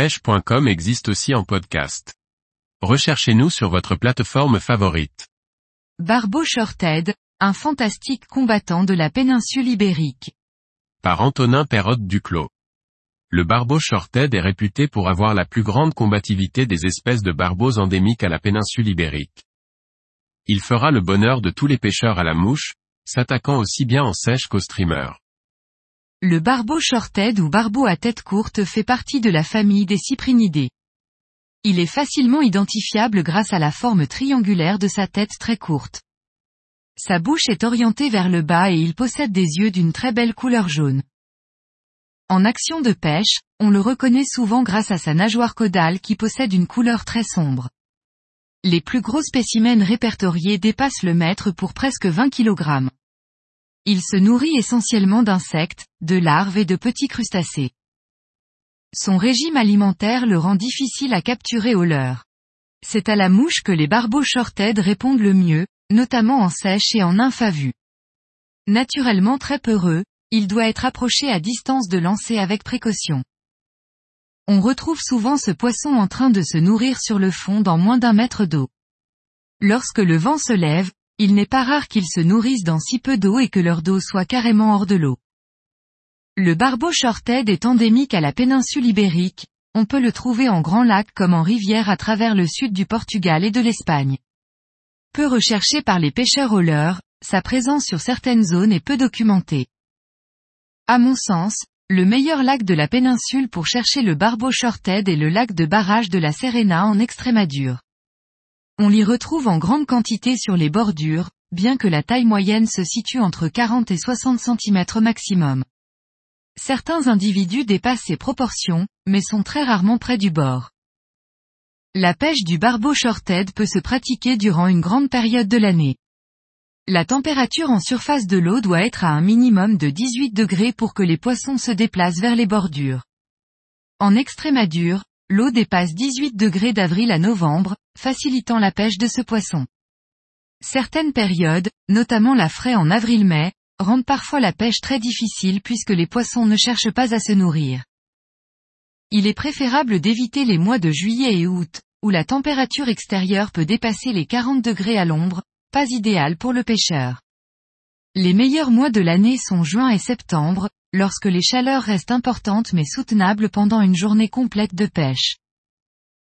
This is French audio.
pêche.com existe aussi en podcast. Recherchez-nous sur votre plateforme favorite. Barbeau Shorted, un fantastique combattant de la péninsule ibérique. Par Antonin Perrotte Duclos. Le barbeau shorted est réputé pour avoir la plus grande combativité des espèces de barbeaux endémiques à la péninsule ibérique. Il fera le bonheur de tous les pêcheurs à la mouche, s'attaquant aussi bien en sèche qu'au streamer. Le barbeau shorted ou barbeau à tête courte fait partie de la famille des cyprinidés. Il est facilement identifiable grâce à la forme triangulaire de sa tête très courte. Sa bouche est orientée vers le bas et il possède des yeux d'une très belle couleur jaune. En action de pêche, on le reconnaît souvent grâce à sa nageoire caudale qui possède une couleur très sombre. Les plus gros spécimens répertoriés dépassent le mètre pour presque 20 kg. Il se nourrit essentiellement d'insectes, de larves et de petits crustacés. Son régime alimentaire le rend difficile à capturer au leurre. C'est à la mouche que les barbeaux shorted répondent le mieux, notamment en sèche et en vue. Naturellement très peureux, il doit être approché à distance de lancer avec précaution. On retrouve souvent ce poisson en train de se nourrir sur le fond dans moins d'un mètre d'eau. Lorsque le vent se lève, il n'est pas rare qu'ils se nourrissent dans si peu d'eau et que leur dos soit carrément hors de l'eau. Le barbeau shorted est endémique à la péninsule ibérique, on peut le trouver en grand lac comme en rivière à travers le sud du Portugal et de l'Espagne. Peu recherché par les pêcheurs au leurre, sa présence sur certaines zones est peu documentée. À mon sens, le meilleur lac de la péninsule pour chercher le barbeau shorted est le lac de barrage de la Serena en Extrémadure. On l'y retrouve en grande quantité sur les bordures, bien que la taille moyenne se situe entre 40 et 60 cm maximum. Certains individus dépassent ces proportions, mais sont très rarement près du bord. La pêche du barbeau shorted peut se pratiquer durant une grande période de l'année. La température en surface de l'eau doit être à un minimum de 18 degrés pour que les poissons se déplacent vers les bordures. En Extrémadure, l'eau dépasse 18 degrés d'avril à novembre, facilitant la pêche de ce poisson. Certaines périodes, notamment la fraie en avril-mai, rendent parfois la pêche très difficile puisque les poissons ne cherchent pas à se nourrir. Il est préférable d'éviter les mois de juillet et août, où la température extérieure peut dépasser les 40 degrés à l'ombre, pas idéal pour le pêcheur. Les meilleurs mois de l'année sont juin et septembre, lorsque les chaleurs restent importantes mais soutenables pendant une journée complète de pêche.